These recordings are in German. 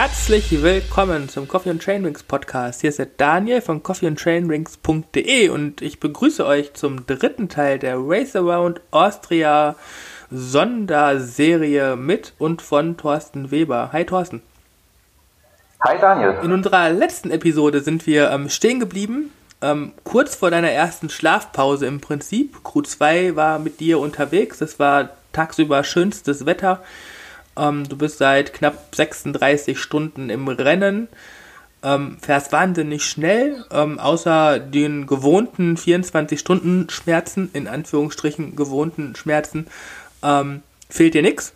Herzlich willkommen zum Coffee and Trainwings Podcast. Hier ist der Daniel von coffeeandtrainwings.de und ich begrüße euch zum dritten Teil der Race Around Austria Sonderserie mit und von Thorsten Weber. Hi Thorsten. Hi Daniel. In unserer letzten Episode sind wir ähm, stehen geblieben, ähm, kurz vor deiner ersten Schlafpause im Prinzip. Crew 2 war mit dir unterwegs. Es war tagsüber schönstes Wetter. Ähm, du bist seit knapp 36 Stunden im Rennen. Ähm, fährst wahnsinnig schnell, ähm, außer den gewohnten 24-Stunden-Schmerzen, in Anführungsstrichen gewohnten Schmerzen, ähm, fehlt dir nichts.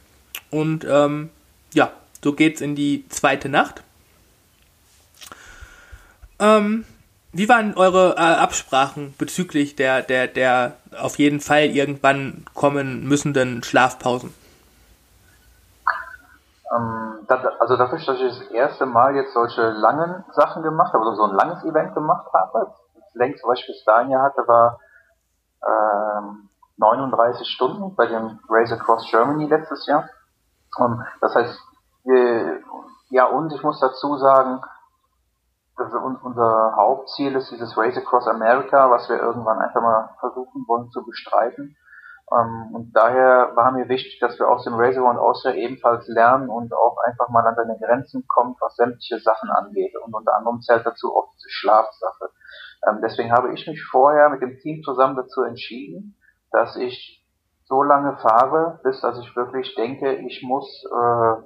Und ähm, ja, so geht's in die zweite Nacht. Ähm, wie waren eure äh, Absprachen bezüglich der, der, der auf jeden Fall irgendwann kommen müssenden Schlafpausen? Ähm, das, also dafür, dass ich das erste Mal jetzt solche langen Sachen gemacht habe, oder so ein langes Event gemacht habe, das längste, was ich bis dahin ja hatte, war ähm, 39 Stunden bei dem Race Across Germany letztes Jahr. Und das heißt, wir, ja und ich muss dazu sagen, also unser Hauptziel ist dieses Race Across America, was wir irgendwann einfach mal versuchen wollen zu bestreiten. Ähm, und daher war mir wichtig, dass wir aus dem Race Around Austria ebenfalls lernen und auch einfach mal an seine Grenzen kommen, was sämtliche Sachen angeht. Und unter anderem zählt dazu auch diese Schlafsache. Ähm, deswegen habe ich mich vorher mit dem Team zusammen dazu entschieden, dass ich so lange fahre, bis dass ich wirklich denke, ich muss äh,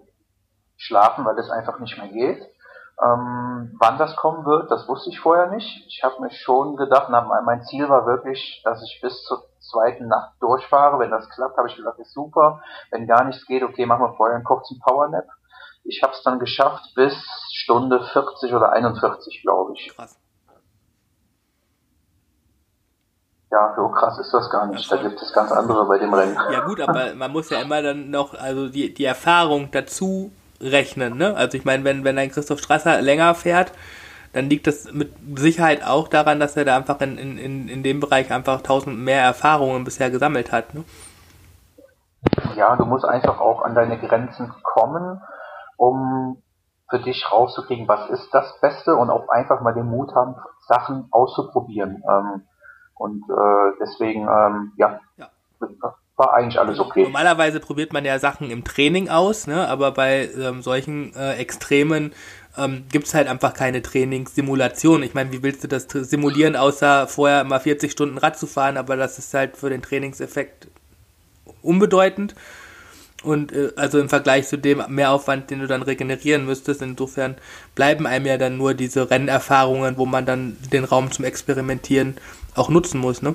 schlafen, weil es einfach nicht mehr geht. Ähm, wann das kommen wird, das wusste ich vorher nicht. Ich habe mir schon gedacht, na, mein Ziel war wirklich, dass ich bis zur zweiten Nacht durchfahre. Wenn das klappt, habe ich gesagt, ist super. Wenn gar nichts geht, okay, machen wir vorher einen kurzen Powernap. Ich habe es dann geschafft bis Stunde 40 oder 41, glaube ich. Krass. Ja, so krass ist das gar nicht. Da gibt es ganz andere bei dem Rennen. Ja gut, aber man muss ja immer dann noch, also die, die Erfahrung dazu rechnen, ne? Also ich meine, wenn, wenn ein Christoph Strasser länger fährt, dann liegt das mit Sicherheit auch daran, dass er da einfach in, in, in dem Bereich einfach tausend mehr Erfahrungen bisher gesammelt hat, ne? Ja, du musst einfach auch an deine Grenzen kommen, um für dich rauszukriegen, was ist das Beste und auch einfach mal den Mut haben, Sachen auszuprobieren. Ähm, und äh, deswegen, ähm, ja, ja, war eigentlich alles okay. Normalerweise probiert man ja Sachen im Training aus, ne? aber bei ähm, solchen äh, Extremen ähm, gibt es halt einfach keine Trainingssimulation. Ich meine, wie willst du das simulieren, außer vorher mal 40 Stunden Rad zu fahren, aber das ist halt für den Trainingseffekt unbedeutend. Und äh, also im Vergleich zu dem Mehraufwand, den du dann regenerieren müsstest, insofern bleiben einem ja dann nur diese Rennerfahrungen, wo man dann den Raum zum Experimentieren auch nutzen muss, ne?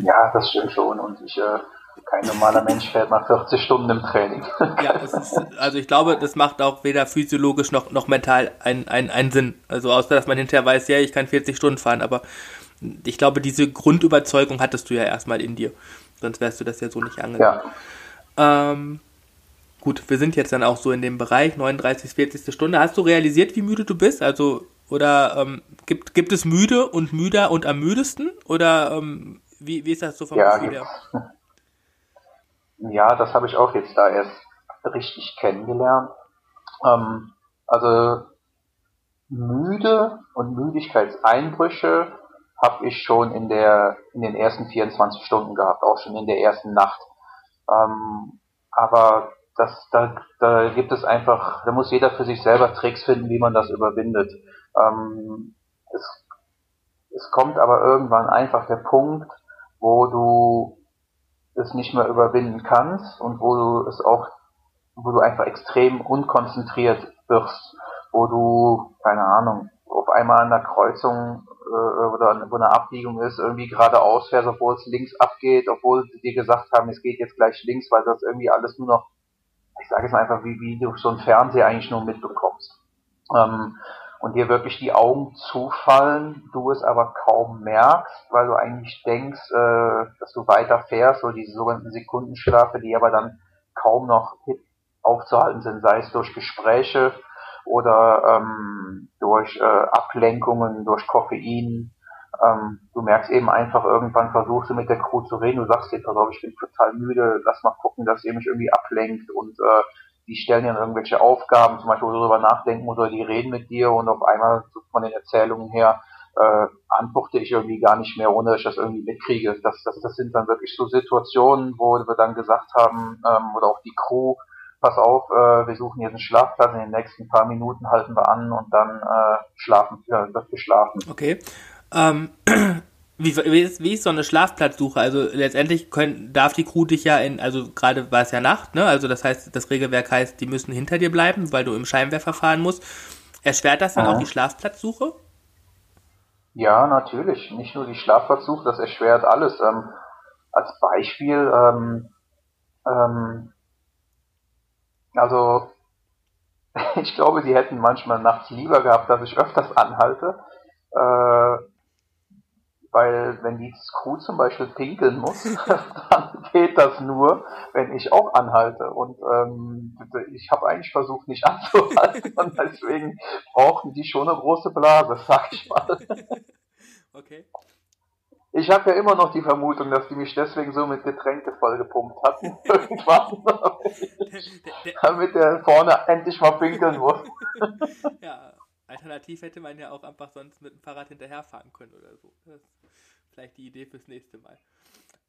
Ja, das stimmt schon. Und ich, äh, kein normaler Mensch fährt mal 40 Stunden im Training. ja, ist, also ich glaube, das macht auch weder physiologisch noch, noch mental einen, einen, einen Sinn. Also außer, dass man hinterher weiß, ja, ich kann 40 Stunden fahren, aber ich glaube, diese Grundüberzeugung hattest du ja erstmal in dir. Sonst wärst du das ja so nicht angegangen. Ja. Ähm, gut, wir sind jetzt dann auch so in dem Bereich, 39, 40. Stunde. Hast du realisiert, wie müde du bist? Also, oder ähm, gibt, gibt es müde und müder und am müdesten? Oder ähm, wie, wie ist das so vom ja, Gefühl her? Ja, das habe ich auch jetzt da erst richtig kennengelernt. Ähm, also müde und Müdigkeitseinbrüche habe ich schon in der in den ersten 24 Stunden gehabt, auch schon in der ersten Nacht. Ähm, aber das, da, da gibt es einfach, da muss jeder für sich selber Tricks finden, wie man das überwindet. Ähm, es, es kommt aber irgendwann einfach der Punkt, wo du es nicht mehr überwinden kannst und wo du es auch, wo du einfach extrem unkonzentriert wirst, wo du, keine Ahnung, auf einmal an der Kreuzung äh, oder wo eine Abbiegung ist, irgendwie geradeaus fährst, obwohl es links abgeht, obwohl sie dir gesagt haben, es geht jetzt gleich links, weil das irgendwie alles nur noch, ich sage es mal einfach, wie, wie du so ein Fernseher eigentlich nur mitbekommst. Ähm, und dir wirklich die Augen zufallen, du es aber kaum merkst, weil du eigentlich denkst, äh, dass du weiter fährst, oder diese sogenannten Sekundenschlafe, die aber dann kaum noch aufzuhalten sind, sei es durch Gespräche oder ähm, durch äh, Ablenkungen, durch Koffein. Ähm, du merkst eben einfach, irgendwann versuchst du mit der Crew zu reden, du sagst dir, pass auf, ich bin total müde, lass mal gucken, dass ihr mich irgendwie ablenkt und äh, die stellen dir irgendwelche Aufgaben, zum Beispiel, wo du darüber nachdenken musst, oder die reden mit dir und auf einmal von den Erzählungen her äh, antworte ich irgendwie gar nicht mehr, ohne dass ich das irgendwie mitkriege. Das, das, das sind dann wirklich so Situationen, wo wir dann gesagt haben, ähm, oder auch die Crew, pass auf, äh, wir suchen jetzt einen Schlafplatz, in den nächsten paar Minuten halten wir an und dann äh, schlafen, ja, wird geschlafen. Okay. Ähm, wie, wie, ist, wie ist so eine Schlafplatzsuche? Also letztendlich können, darf die Crew dich ja in, also gerade war es ja Nacht, ne? Also das heißt, das Regelwerk heißt, die müssen hinter dir bleiben, weil du im Scheinwerfer fahren musst. Erschwert das dann mhm. auch die Schlafplatzsuche? Ja, natürlich. Nicht nur die Schlafplatzsuche, das erschwert alles. Ähm, als Beispiel, ähm, ähm, also ich glaube, sie hätten manchmal nachts lieber gehabt, dass ich öfters anhalte, äh, weil wenn die Crew zum Beispiel pinkeln muss, dann geht das nur, wenn ich auch anhalte. Und ähm, ich habe eigentlich versucht, nicht anzuhalten und deswegen brauchen die schon eine große Blase, sag ich mal. Okay. Ich habe ja immer noch die Vermutung, dass die mich deswegen so mit Getränke vollgepumpt hatten. Irgendwann. damit der vorne endlich mal pinkeln muss. ja, alternativ hätte man ja auch einfach sonst mit dem Fahrrad hinterherfahren können oder so. Das ist vielleicht die Idee fürs nächste Mal.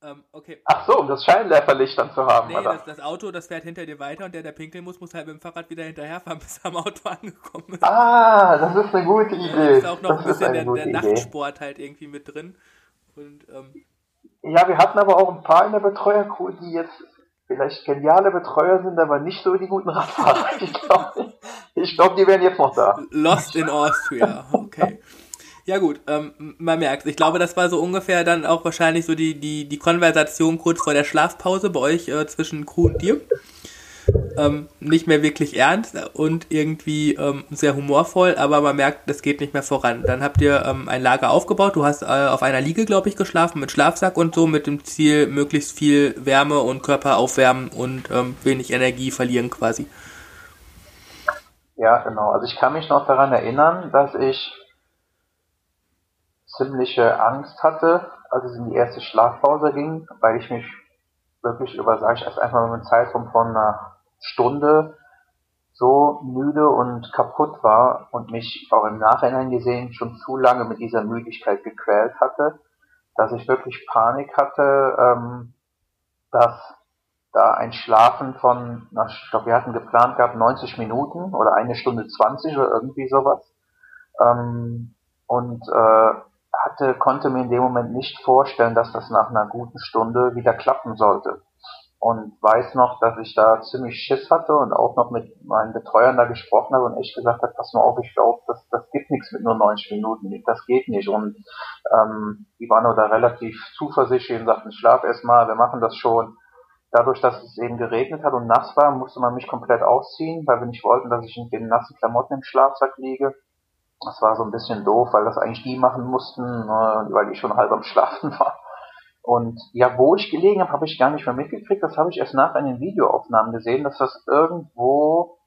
Ähm, okay. Ach so, um das Scheinwerferlicht dann zu haben, nee, oder? Das, das, Auto, das fährt hinter dir weiter und der, der pinkeln muss, muss halt mit dem Fahrrad wieder hinterherfahren, bis er am Auto angekommen ist. Ah, das ist eine gute Idee. Da ist auch noch das ein bisschen der, der Nachtsport halt irgendwie mit drin. Und, ähm, ja, wir hatten aber auch ein paar in der Betreuercrew, die jetzt vielleicht geniale Betreuer sind, aber nicht so die guten Radfahrer. Ich glaube, ich glaub, die wären jetzt noch da. Lost in Austria, okay. Ja gut, ähm, man merkt. Ich glaube, das war so ungefähr dann auch wahrscheinlich so die, die, die Konversation kurz vor der Schlafpause bei euch äh, zwischen Crew und dir. Ähm, nicht mehr wirklich ernst und irgendwie ähm, sehr humorvoll, aber man merkt, das geht nicht mehr voran. Dann habt ihr ähm, ein Lager aufgebaut. Du hast äh, auf einer Liege, glaube ich, geschlafen mit Schlafsack und so, mit dem Ziel, möglichst viel Wärme und Körper aufwärmen und ähm, wenig Energie verlieren quasi. Ja, genau. Also ich kann mich noch daran erinnern, dass ich ziemliche Angst hatte, als es in die erste Schlafpause ging, weil ich mich wirklich über, sage ich erst einfach mal einen Zeitraum von einer Stunde so müde und kaputt war und mich auch im Nachhinein gesehen schon zu lange mit dieser Müdigkeit gequält hatte, dass ich wirklich Panik hatte, ähm, dass da ein Schlafen von, ich glaube, wir hatten geplant gehabt 90 Minuten oder eine Stunde 20 oder irgendwie sowas. Ähm, und äh, hatte, konnte mir in dem Moment nicht vorstellen, dass das nach einer guten Stunde wieder klappen sollte. Und weiß noch, dass ich da ziemlich Schiss hatte und auch noch mit meinen Betreuern da gesprochen habe und echt gesagt habe, pass mal auf, ich glaube, das, das gibt nichts mit nur 90 Minuten, das geht nicht. Und ähm, die waren da relativ zuversichtlich und sagten, schlaf erstmal, wir machen das schon. Dadurch, dass es eben geregnet hat und nass war, musste man mich komplett ausziehen, weil wir nicht wollten, dass ich in den nassen Klamotten im Schlafsack liege. Das war so ein bisschen doof, weil das eigentlich die machen mussten, ne, weil ich schon halb am Schlafen war. Und ja, wo ich gelegen habe, habe ich gar nicht mehr mitgekriegt. Das habe ich erst nach den Videoaufnahmen gesehen, dass das irgendwo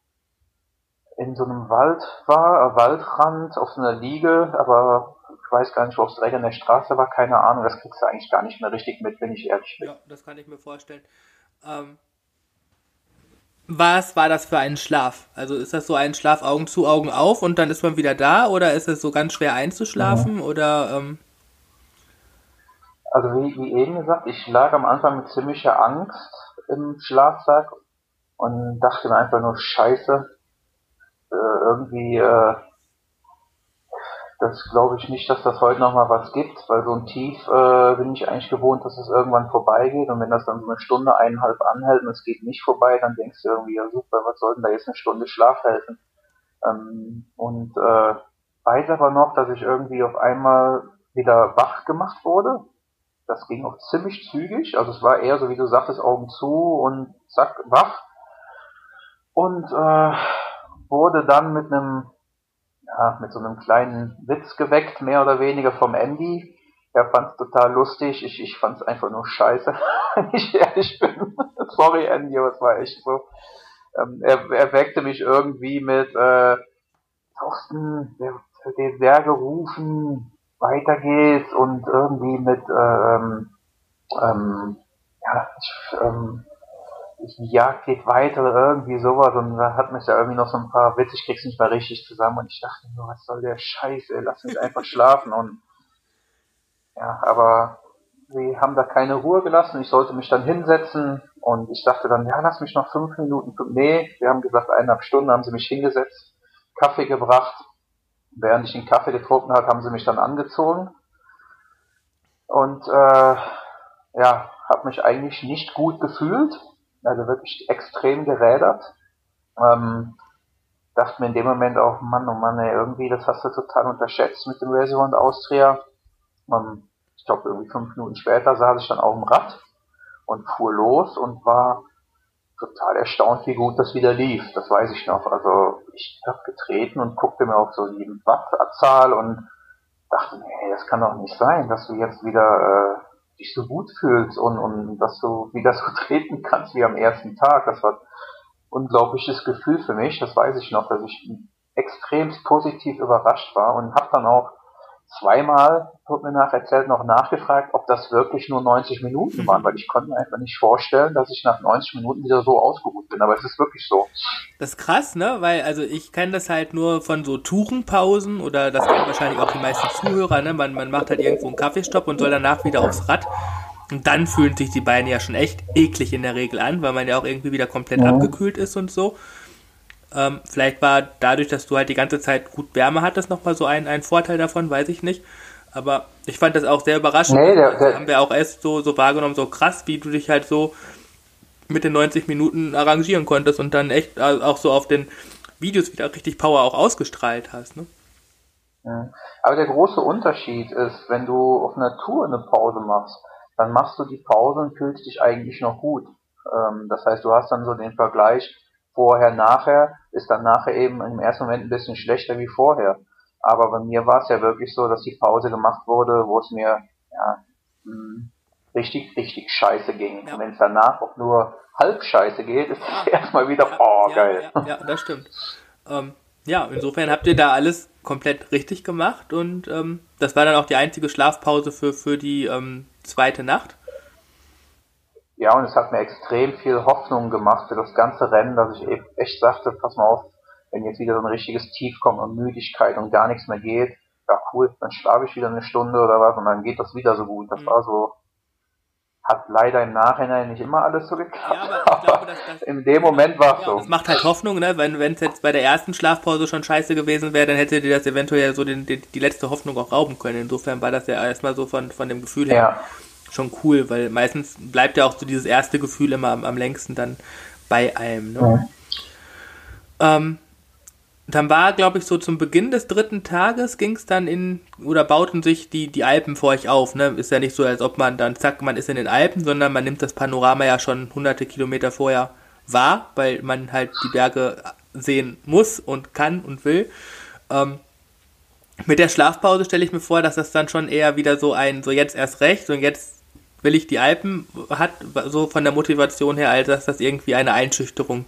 in so einem Wald war, äh, Waldrand, auf so einer Liege, aber ich weiß gar nicht, wo es direkt an der Straße war, keine Ahnung. Das kriegst du eigentlich gar nicht mehr richtig mit, wenn ich ehrlich bin. Ja, das kann ich mir vorstellen. Ähm, was war das für ein Schlaf? Also ist das so ein Schlaf Augen zu, Augen auf und dann ist man wieder da oder ist es so ganz schwer einzuschlafen mhm. oder? Ähm also wie, wie eben gesagt, ich lag am Anfang mit ziemlicher Angst im Schlafsack und dachte mir einfach nur Scheiße, äh, irgendwie äh, das glaube ich nicht, dass das heute nochmal was gibt, weil so ein Tief äh, bin ich eigentlich gewohnt, dass es irgendwann vorbeigeht und wenn das dann so eine Stunde, eineinhalb anhält und es geht nicht vorbei, dann denkst du irgendwie, ja super, was soll denn da jetzt eine Stunde Schlaf helfen? Ähm, und äh, weiß aber noch, dass ich irgendwie auf einmal wieder wach gemacht wurde. Das ging auch ziemlich zügig, also es war eher so, wie du sagtest, Augen zu und zack, wach. Und äh, wurde dann mit einem ja, mit so einem kleinen Witz geweckt, mehr oder weniger vom Andy. Er fand es total lustig, ich, ich fand es einfach nur scheiße, wenn ich ehrlich bin. Sorry Andy, aber es war echt so. Ähm, er, er weckte mich irgendwie mit äh, Thorsten, der, der sehr gerufen, weiter geht's und irgendwie mit ähm, ähm, ja, ich, ähm, die Jagd geht weiter oder irgendwie sowas und da hat mich ja irgendwie noch so ein paar Witze, ich krieg's nicht mal richtig zusammen und ich dachte nur, was soll der Scheiß, ey, lass mich einfach schlafen und ja, aber sie haben da keine Ruhe gelassen, ich sollte mich dann hinsetzen und ich dachte dann, ja, lass mich noch fünf Minuten, nee, wir haben gesagt, eineinhalb Stunden haben sie mich hingesetzt, Kaffee gebracht, während ich den Kaffee getrunken habe, haben sie mich dann angezogen und äh, ja, habe mich eigentlich nicht gut gefühlt, also wirklich extrem gerädert. Ähm, dachte mir in dem Moment auch, Mann, oh Mann, ey, irgendwie, das hast du total unterschätzt mit dem Restaurant Austria. Ähm, ich glaube, irgendwie fünf Minuten später saß ich dann auf dem Rad und fuhr los und war total erstaunt, wie gut das wieder lief. Das weiß ich noch. Also ich habe getreten und guckte mir auf so die Wattzahl und dachte, nee, das kann doch nicht sein, dass du jetzt wieder äh, dich so gut fühlst und, und dass du wieder so treten kannst wie am ersten Tag. Das war ein unglaubliches Gefühl für mich. Das weiß ich noch, dass ich extremst positiv überrascht war und habe dann auch zweimal, wird mir nach erzählt, noch nachgefragt, ob das wirklich nur 90 Minuten mhm. waren, weil ich konnte mir einfach nicht vorstellen, dass ich nach 90 Minuten wieder so ausgeruht bin, aber es ist wirklich so. Das ist krass, ne, weil, also ich kenne das halt nur von so Tourenpausen oder das kennen wahrscheinlich auch die meisten Zuhörer, ne, man, man macht halt irgendwo einen Kaffeestopp und soll danach wieder aufs Rad und dann fühlen sich die Beine ja schon echt eklig in der Regel an, weil man ja auch irgendwie wieder komplett mhm. abgekühlt ist und so. Ähm, vielleicht war dadurch, dass du halt die ganze Zeit gut Wärme hattest, nochmal so ein, ein Vorteil davon, weiß ich nicht. Aber ich fand das auch sehr überraschend. Nee, der, der, haben wir auch erst so, so wahrgenommen, so krass, wie du dich halt so mit den 90 Minuten arrangieren konntest und dann echt auch so auf den Videos wieder richtig Power auch ausgestrahlt hast. Ne? Aber der große Unterschied ist, wenn du auf einer Tour eine Pause machst, dann machst du die Pause und fühlst dich eigentlich noch gut. Ähm, das heißt, du hast dann so den Vergleich, vorher, nachher, ist dann nachher eben im ersten Moment ein bisschen schlechter wie vorher. Aber bei mir war es ja wirklich so, dass die Pause gemacht wurde, wo es mir ja, mh, hm, richtig, richtig scheiße ging. Ja. Und wenn es danach auch nur halb scheiße geht, ist es erstmal wieder, ja, oh, ja, geil. Ja, ja das stimmt. Ähm, ja, insofern habt ihr da alles komplett richtig gemacht und ähm, das war dann auch die einzige Schlafpause für, für die ähm, zweite Nacht. Ja, und es hat mir extrem viel Hoffnung gemacht für das ganze Rennen, dass ich echt sagte, pass mal auf, wenn jetzt wieder so ein richtiges Tief kommt und Müdigkeit und gar nichts mehr geht, ja cool, dann schlafe ich wieder eine Stunde oder was und dann geht das wieder so gut. Das mhm. war so, hat leider im Nachhinein nicht immer alles so geklappt. Ja, aber ich glaube, dass das, in dem Moment war es ja, so. Das macht halt Hoffnung, ne? Wenn es jetzt bei der ersten Schlafpause schon scheiße gewesen wäre, dann hätte dir das eventuell so den, den, die letzte Hoffnung auch rauben können. Insofern war das ja erstmal so von, von dem Gefühl her. Ja schon cool, weil meistens bleibt ja auch so dieses erste Gefühl immer am, am längsten dann bei einem. Ne? Ja. Ähm, dann war, glaube ich, so zum Beginn des dritten Tages ging es dann in, oder bauten sich die, die Alpen vor euch auf. Ne? Ist ja nicht so, als ob man dann, zack, man ist in den Alpen, sondern man nimmt das Panorama ja schon hunderte Kilometer vorher wahr, weil man halt die Berge sehen muss und kann und will. Ähm, mit der Schlafpause stelle ich mir vor, dass das dann schon eher wieder so ein, so jetzt erst recht und jetzt will ich die Alpen hat, so von der Motivation her, als dass das irgendwie eine Einschüchterung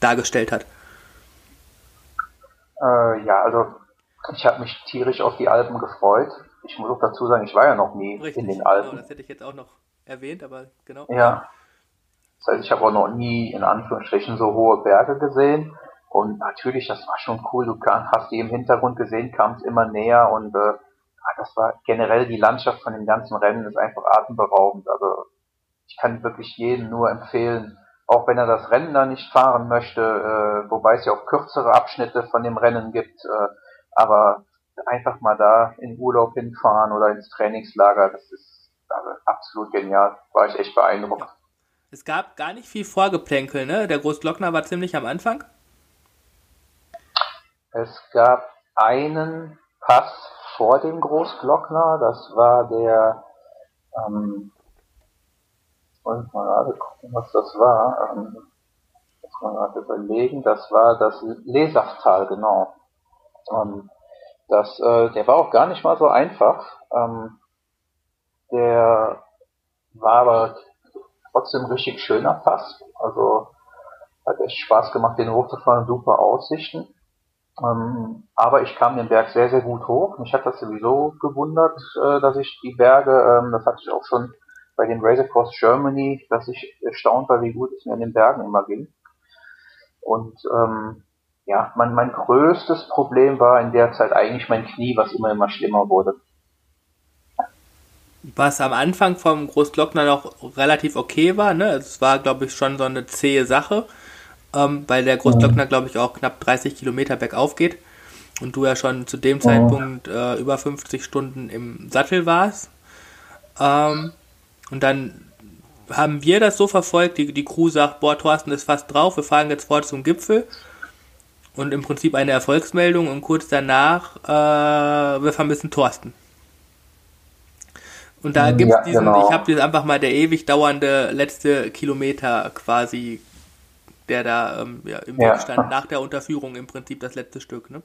dargestellt hat. Äh, ja, also ich habe mich tierisch auf die Alpen gefreut. Ich muss auch dazu sagen, ich war ja noch nie Richtig, in den Alpen. Genau, das hätte ich jetzt auch noch erwähnt, aber genau. Ja. Das heißt, ich habe auch noch nie in Anführungsstrichen so hohe Berge gesehen. Und natürlich, das war schon cool. Du hast die im Hintergrund gesehen, kam es immer näher und äh, das war generell die Landschaft von dem ganzen Rennen ist einfach atemberaubend. Also ich kann wirklich jedem nur empfehlen, auch wenn er das Rennen da nicht fahren möchte, äh, wobei es ja auch kürzere Abschnitte von dem Rennen gibt, äh, aber einfach mal da in Urlaub hinfahren oder ins Trainingslager, das ist also absolut genial. War ich echt beeindruckt. Ja. Es gab gar nicht viel Vorgeplänkel, ne? Der Großglockner war ziemlich am Anfang. Es gab einen Pass vor dem Großglockner. Das war der, ähm, wollte ich mal gerade gucken, was das war. Ähm, muss man gerade überlegen. Das war das Lesachtal, genau. Ähm, das, äh, der war auch gar nicht mal so einfach. Ähm, der war aber trotzdem richtig schöner Pass. Also hat echt Spaß gemacht, den hochzufahren, super Aussichten. Ähm, aber ich kam den Berg sehr, sehr gut hoch. Mich hat das sowieso gewundert, äh, dass ich die Berge, ähm, das hatte ich auch schon bei dem Race Across Germany, dass ich erstaunt war, wie gut es mir in den Bergen immer ging. Und ähm, ja, mein, mein größtes Problem war in der Zeit eigentlich mein Knie, was immer immer schlimmer wurde. Was am Anfang vom Großglockner noch relativ okay war, ne? Es war, glaube ich, schon so eine zähe Sache, ähm, weil der Großglockner, glaube ich, auch knapp 30 Kilometer bergauf geht und du ja schon zu dem Zeitpunkt äh, über 50 Stunden im Sattel warst. Ähm, und dann haben wir das so verfolgt, die, die Crew sagt, boah, Thorsten ist fast drauf, wir fahren jetzt vor zum Gipfel. Und im Prinzip eine Erfolgsmeldung und kurz danach, äh, wir vermissen Thorsten. Und da gibt es ja, diesen, genau. ich habe jetzt einfach mal der ewig dauernde letzte Kilometer quasi, der da ähm, ja, im ja. Weg stand, nach der Unterführung im Prinzip das letzte Stück, ne?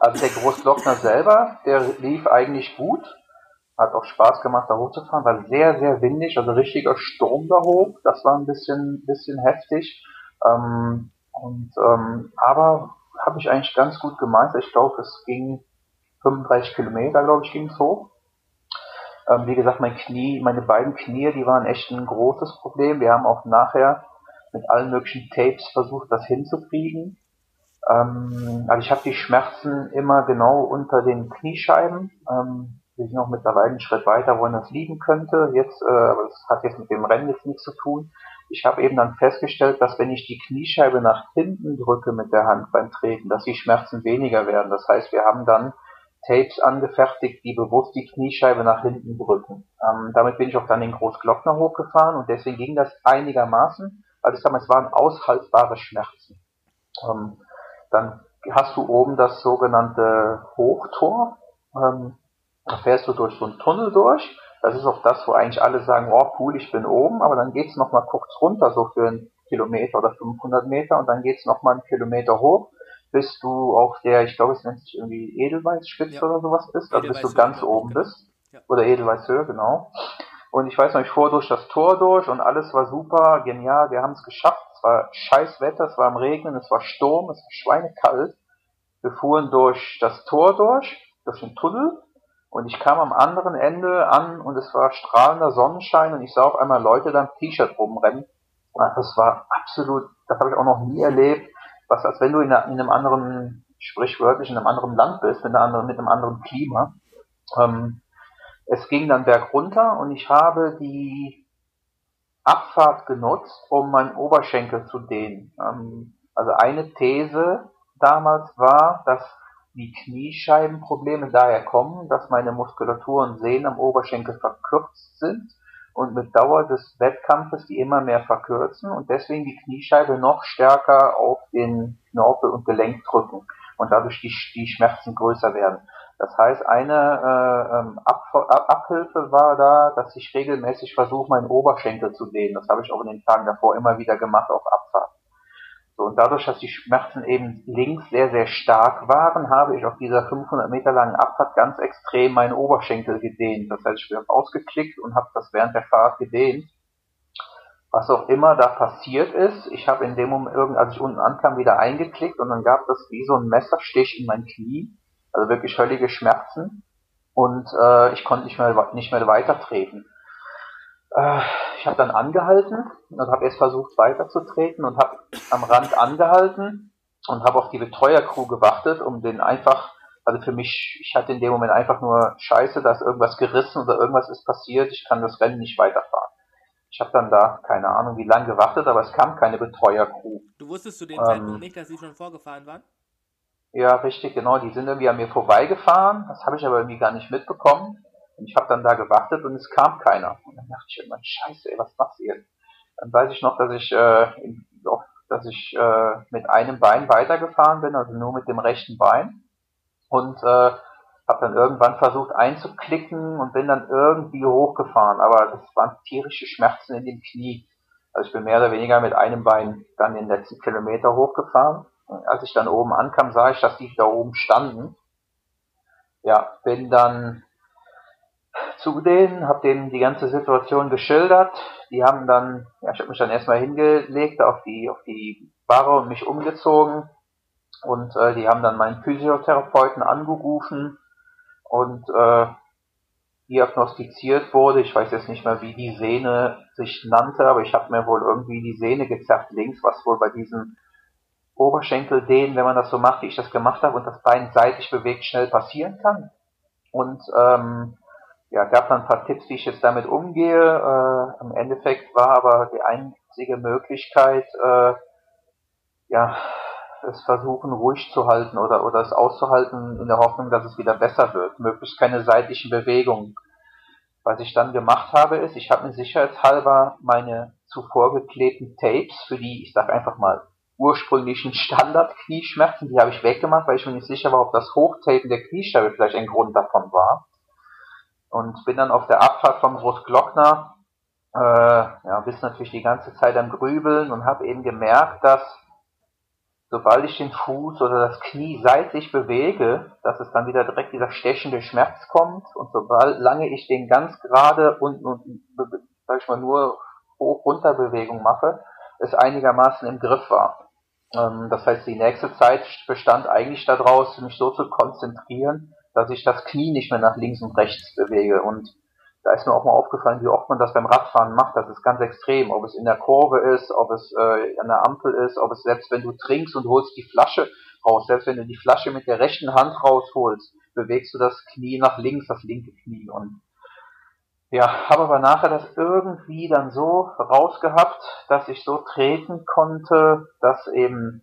Also der Großglockner selber, der lief eigentlich gut. Hat auch Spaß gemacht, da hochzufahren. War sehr, sehr windig, also richtiger Sturm da hoch. Das war ein bisschen, bisschen heftig. Ähm, und, ähm, aber habe ich eigentlich ganz gut gemeistert. Ich glaube, es ging 35 Kilometer, glaube ich, ging es hoch. Ähm, wie gesagt, mein Knie, meine beiden Knie, die waren echt ein großes Problem. Wir haben auch nachher mit allen möglichen Tapes versucht, das hinzukriegen. Ähm, also ich habe die Schmerzen immer genau unter den Kniescheiben. Ähm, wir sind auch mittlerweile einen Schritt weiter, wo das liegen könnte. Jetzt, äh, aber das hat jetzt mit dem Rennen jetzt nichts zu tun. Ich habe eben dann festgestellt, dass wenn ich die Kniescheibe nach hinten drücke mit der Hand beim Treten, dass die Schmerzen weniger werden. Das heißt, wir haben dann Tapes angefertigt, die bewusst die Kniescheibe nach hinten drücken. Ähm, damit bin ich auch dann den Großglockner hochgefahren und deswegen ging das einigermaßen. Also ich sag mal, es waren aushaltbare Schmerzen. Ähm, dann hast du oben das sogenannte Hochtor. Ähm, da fährst du durch so einen Tunnel durch. Das ist auch das, wo eigentlich alle sagen, oh cool, ich bin oben, aber dann geht's noch mal kurz runter, so für einen Kilometer oder 500 Meter und dann geht's noch mal einen Kilometer hoch, bis du auf der, ich glaube, es nennt sich irgendwie Edelweißspitze ja. oder sowas bist, also bis du ganz oben genau. bist. Ja. Oder Edelweißhöhe, genau. Und ich weiß noch, ich fuhr durch das Tor durch und alles war super, genial, wir haben es geschafft. Es war scheiß Wetter, es war am Regnen, es war Sturm, es war schweinekalt. Wir fuhren durch das Tor durch, durch den Tunnel und ich kam am anderen Ende an und es war strahlender Sonnenschein und ich sah auf einmal Leute da im T-Shirt rumrennen. Das war absolut, das habe ich auch noch nie erlebt. Was, als wenn du in, einem anderen, sprichwörtlich in einem anderen Land bist, mit, einer anderen, mit einem anderen Klima. Ähm, es ging dann bergunter und ich habe die Abfahrt genutzt, um meinen Oberschenkel zu dehnen. Ähm, also eine These damals war, dass die Kniescheibenprobleme daher kommen, dass meine Muskulatur und Sehnen am Oberschenkel verkürzt sind und mit Dauer des Wettkampfes die immer mehr verkürzen und deswegen die Kniescheibe noch stärker auf den Knorpel und Gelenk drücken und dadurch die, die Schmerzen größer werden. Das heißt, eine äh, ähm, Ab Abhilfe war da, dass ich regelmäßig versuche, meinen Oberschenkel zu dehnen. Das habe ich auch in den Tagen davor immer wieder gemacht, auf Abfahrt. So, und dadurch, dass die Schmerzen eben links sehr, sehr stark waren, habe ich auf dieser 500 Meter langen Abfahrt ganz extrem meinen Oberschenkel gedehnt. Das heißt, ich bin ausgeklickt und habe das während der Fahrt gedehnt. Was auch immer da passiert ist, ich habe in dem Moment, als ich unten ankam, wieder eingeklickt und dann gab es wie so ein Messerstich in mein Knie also wirklich höllige Schmerzen und äh, ich konnte nicht mehr, nicht mehr weitertreten. Äh, ich habe dann angehalten und habe erst versucht weiterzutreten und habe am Rand angehalten und habe auf die Betreuercrew gewartet, um den einfach, also für mich, ich hatte in dem Moment einfach nur Scheiße, da ist irgendwas gerissen oder irgendwas ist passiert, ich kann das Rennen nicht weiterfahren. Ich habe dann da keine Ahnung wie lange gewartet, aber es kam keine Betreuercrew. Du wusstest zu dem ähm, Zeitpunkt nicht, dass sie schon vorgefahren waren? Ja, richtig, genau. Die sind irgendwie an mir vorbeigefahren. Das habe ich aber irgendwie gar nicht mitbekommen. Und ich habe dann da gewartet und es kam keiner. Und dann dachte ich irgendwann, scheiße, ey, was machst du jetzt? Dann weiß ich noch, dass ich, äh, dass ich äh, mit einem Bein weitergefahren bin, also nur mit dem rechten Bein. Und äh, habe dann irgendwann versucht einzuklicken und bin dann irgendwie hochgefahren. Aber das waren tierische Schmerzen in dem Knie. Also ich bin mehr oder weniger mit einem Bein dann den letzten Kilometer hochgefahren als ich dann oben ankam, sah ich, dass die da oben standen. Ja, bin dann zu denen, habe denen die ganze Situation geschildert. Die haben dann, ja, ich habe mich dann erstmal hingelegt auf die auf die Barre und mich umgezogen und äh, die haben dann meinen Physiotherapeuten angerufen und äh, diagnostiziert wurde. Ich weiß jetzt nicht mehr, wie die Sehne sich nannte, aber ich habe mir wohl irgendwie die Sehne gezerrt links, was wohl bei diesem Oberschenkeldehnen, wenn man das so macht, wie ich das gemacht habe und das Bein seitlich bewegt, schnell passieren kann. Und ähm, ja, gab dann ein paar Tipps, wie ich jetzt damit umgehe. Äh, Im Endeffekt war aber die einzige Möglichkeit, äh, ja, es versuchen ruhig zu halten oder, oder es auszuhalten in der Hoffnung, dass es wieder besser wird. Möglichst keine seitlichen Bewegungen. Was ich dann gemacht habe, ist, ich habe mir sicherheitshalber meine zuvor geklebten Tapes für die, ich sag einfach mal, ursprünglichen Standard-Knieschmerzen, die habe ich weggemacht, weil ich mir nicht sicher war, ob das Hochtapen der Kniescheibe vielleicht ein Grund davon war. Und bin dann auf der Abfahrt vom Großglockner, äh, ja, bis natürlich die ganze Zeit am Grübeln und habe eben gemerkt, dass sobald ich den Fuß oder das Knie seitlich bewege, dass es dann wieder direkt dieser stechende Schmerz kommt und sobald lange ich den ganz gerade und, und sag ich mal nur hoch-runter Bewegung mache, es einigermaßen im Griff war. Ähm, das heißt, die nächste Zeit bestand eigentlich daraus, mich so zu konzentrieren, dass ich das Knie nicht mehr nach links und rechts bewege und da ist mir auch mal aufgefallen, wie oft man das beim Radfahren macht. Das ist ganz extrem. Ob es in der Kurve ist, ob es äh, an der Ampel ist, ob es selbst wenn du trinkst und holst die Flasche raus, selbst wenn du die Flasche mit der rechten Hand rausholst, bewegst du das Knie nach links, das linke Knie. Und ja, habe aber nachher das irgendwie dann so rausgehabt, dass ich so treten konnte, dass eben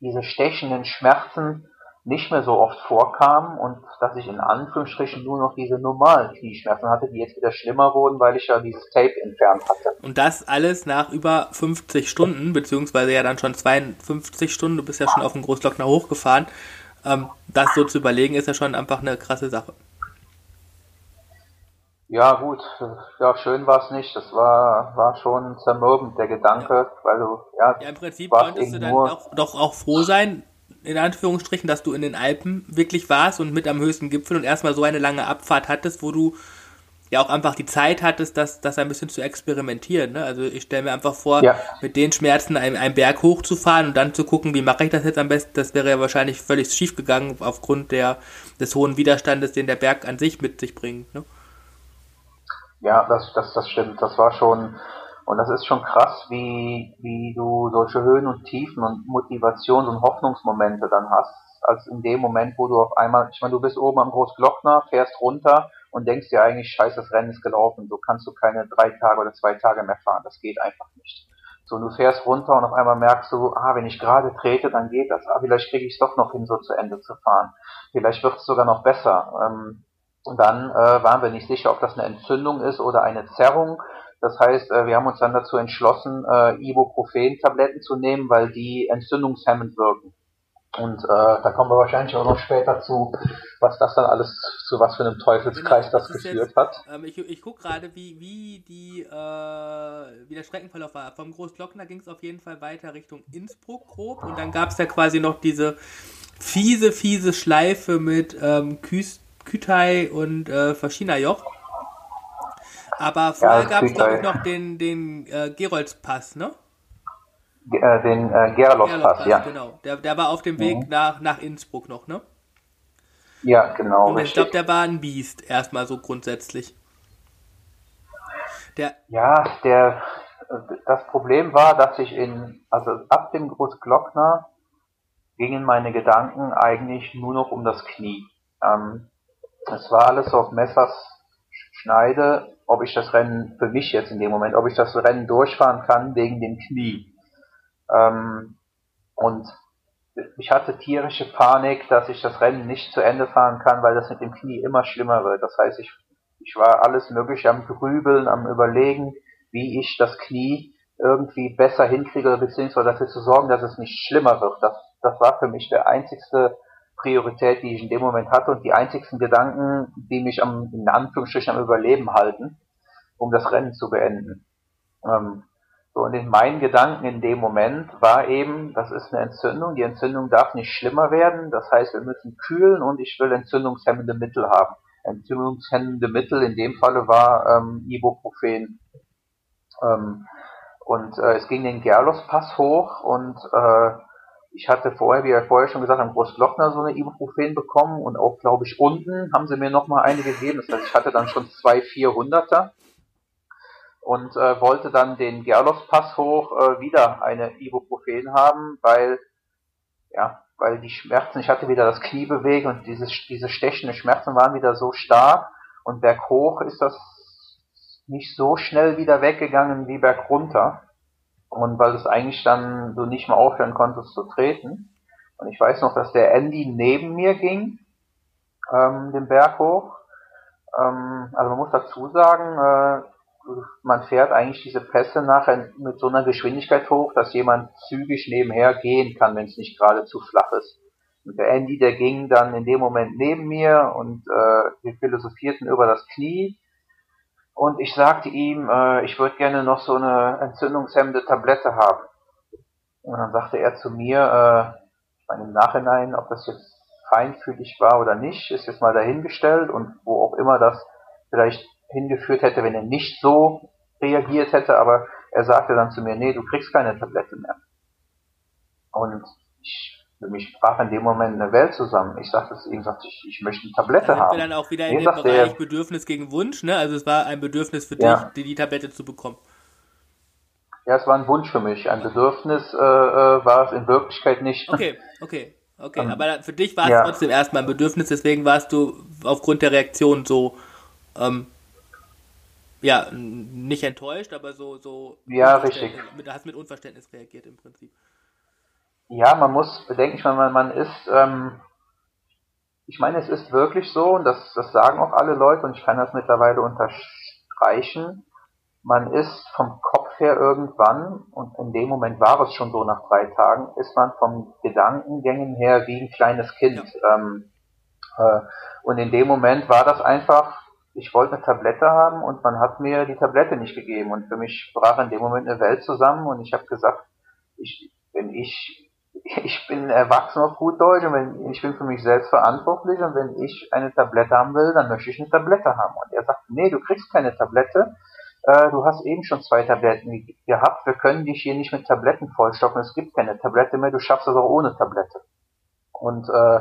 diese stechenden Schmerzen nicht mehr so oft vorkamen und dass ich in Anführungsstrichen nur noch diese normalen Knieschmerzen hatte, die jetzt wieder schlimmer wurden, weil ich ja dieses Tape entfernt hatte. Und das alles nach über 50 Stunden, beziehungsweise ja dann schon 52 Stunden, du bist ja schon auf dem Großglockner hochgefahren. Ähm, das so zu überlegen, ist ja schon einfach eine krasse Sache. Ja, gut, ja, schön war es nicht. Das war, war schon zermürbend, der Gedanke, weil du, ja. Ja, im Prinzip konntest du dann doch, doch auch froh sein, in Anführungsstrichen, dass du in den Alpen wirklich warst und mit am höchsten Gipfel und erstmal so eine lange Abfahrt hattest, wo du ja auch einfach die Zeit hattest, das, das ein bisschen zu experimentieren. Ne? Also ich stelle mir einfach vor, ja. mit den Schmerzen einen, einen Berg hochzufahren und dann zu gucken, wie mache ich das jetzt am besten, das wäre ja wahrscheinlich völlig schief gegangen aufgrund der, des hohen Widerstandes, den der Berg an sich mit sich bringt. Ne? Ja, das, das, das stimmt. Das war schon und das ist schon krass, wie, wie du solche Höhen und Tiefen und Motivations- und Hoffnungsmomente dann hast, als in dem Moment, wo du auf einmal, ich meine, du bist oben am Großglockner, fährst runter und denkst dir eigentlich, scheiße, das Rennen ist gelaufen, so kannst du keine drei Tage oder zwei Tage mehr fahren, das geht einfach nicht. So, du fährst runter und auf einmal merkst du, ah, wenn ich gerade trete, dann geht das. Ah, vielleicht kriege ich es doch noch hin, so zu Ende zu fahren. Vielleicht wird es sogar noch besser. Ähm, dann äh, waren wir nicht sicher, ob das eine Entzündung ist oder eine Zerrung. Das heißt, äh, wir haben uns dann dazu entschlossen, äh, Ibuprofen-Tabletten zu nehmen, weil die entzündungshemmend wirken. Und äh, da kommen wir wahrscheinlich auch noch später zu, was das dann alles, zu was für einem Teufelskreis genau, das, das geführt jetzt, hat. Ähm, ich ich gucke gerade, wie, wie, die, äh, wie der Streckenverlauf war. Vom Großglockner ging es auf jeden Fall weiter Richtung Innsbruck grob und dann gab es ja quasi noch diese fiese, fiese Schleife mit ähm, Kütei und äh, Joch. Aber vorher ja, gab es, glaube ich, noch den, den äh, Geroldspass, ne? Äh, den äh, Geroldspass, ja. Genau. Der, der war auf dem Weg mhm. nach, nach Innsbruck noch, ne? Ja, genau. Und ich glaube, der war ein Biest, erstmal so grundsätzlich. Der ja, der, das Problem war, dass ich in, also ab dem Großglockner gingen meine Gedanken eigentlich nur noch um das Knie. Ähm, es war alles auf Messers Schneide ob ich das Rennen für mich jetzt in dem Moment, ob ich das Rennen durchfahren kann wegen dem Knie. Ähm, und ich hatte tierische Panik, dass ich das Rennen nicht zu Ende fahren kann, weil das mit dem Knie immer schlimmer wird. Das heißt, ich, ich war alles mögliche am Grübeln, am Überlegen, wie ich das Knie irgendwie besser hinkriege, beziehungsweise dafür zu sorgen, dass es nicht schlimmer wird. Das, das war für mich der einzigste Priorität, die ich in dem Moment hatte und die einzigsten Gedanken, die mich am, in Anführungsstrichen am Überleben halten, um das Rennen zu beenden. Ähm, so, und in meinen Gedanken in dem Moment war eben, das ist eine Entzündung, die Entzündung darf nicht schlimmer werden, das heißt, wir müssen kühlen und ich will entzündungshemmende Mittel haben. Entzündungshemmende Mittel in dem Falle war ähm, Ibuprofen. Ähm, und äh, es ging den Gerlos-Pass hoch und äh, ich hatte vorher, wie er vorher schon gesagt hat, Großglockner so eine Ibuprofen bekommen und auch, glaube ich, unten haben sie mir nochmal eine gegeben. Das heißt, ich hatte dann schon zwei 400er und äh, wollte dann den Gerlofspass hoch äh, wieder eine Ibuprofen haben, weil, ja, weil die Schmerzen, ich hatte wieder das Knie bewegt und dieses, diese stechenden Schmerzen waren wieder so stark und berghoch ist das nicht so schnell wieder weggegangen wie bergunter. Und weil es eigentlich dann du nicht mehr aufhören konntest zu treten. Und ich weiß noch, dass der Andy neben mir ging, ähm, den Berg hoch. Ähm, also man muss dazu sagen, äh, man fährt eigentlich diese Pässe nachher mit so einer Geschwindigkeit hoch, dass jemand zügig nebenher gehen kann, wenn es nicht gerade zu flach ist. Und der Andy, der ging dann in dem Moment neben mir und äh, wir philosophierten über das Knie und ich sagte ihm, äh, ich würde gerne noch so eine entzündungshemmende Tablette haben. Und dann sagte er zu mir, äh, ich meine im Nachhinein, ob das jetzt feinfühlig war oder nicht, ist jetzt mal dahingestellt und wo auch immer das vielleicht hingeführt hätte, wenn er nicht so reagiert hätte, aber er sagte dann zu mir, nee, du kriegst keine Tablette mehr. Und ich für mich brach in dem Moment eine Welt zusammen. Ich sagte es ihm, sagte ich, ich möchte eine Tablette da haben. wir dann auch wieder in dem Bereich er, Bedürfnis gegen Wunsch, ne? Also es war ein Bedürfnis für ja. dich, die, die Tablette zu bekommen. Ja, es war ein Wunsch für mich. Ein Bedürfnis äh, äh war es in Wirklichkeit nicht. Okay, okay, okay. Ähm, Aber für dich war es ja. trotzdem erstmal ein Bedürfnis, deswegen warst du aufgrund der Reaktion so, ähm, ja, nicht enttäuscht, aber so, so. Ja, richtig. Mit, hast mit Unverständnis reagiert im Prinzip. Ja, man muss bedenken, ich meine, man, ist, ähm, ich meine, es ist wirklich so, und das, das sagen auch alle Leute, und ich kann das mittlerweile unterstreichen, man ist vom Kopf her irgendwann, und in dem Moment war es schon so nach drei Tagen, ist man vom Gedankengängen her wie ein kleines Kind. Ja. Ähm, äh, und in dem Moment war das einfach, ich wollte eine Tablette haben und man hat mir die Tablette nicht gegeben. Und für mich brach in dem Moment eine Welt zusammen und ich habe gesagt, ich, wenn ich ich bin erwachsen auf gut Deutsch und wenn, ich bin für mich selbst verantwortlich und wenn ich eine Tablette haben will, dann möchte ich eine Tablette haben. Und er sagt, nee, du kriegst keine Tablette, äh, du hast eben schon zwei Tabletten gehabt, wir können dich hier nicht mit Tabletten vollstoppen, es gibt keine Tablette mehr, du schaffst es auch ohne Tablette. Und äh,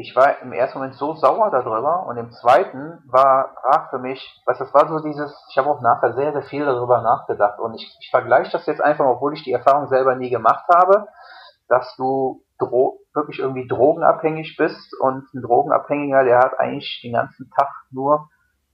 ich war im ersten Moment so sauer darüber und im zweiten war brach für mich, was das war so dieses, ich habe auch nachher sehr, sehr viel darüber nachgedacht und ich, ich vergleiche das jetzt einfach, obwohl ich die Erfahrung selber nie gemacht habe, dass du wirklich irgendwie drogenabhängig bist und ein Drogenabhängiger, der hat eigentlich den ganzen Tag nur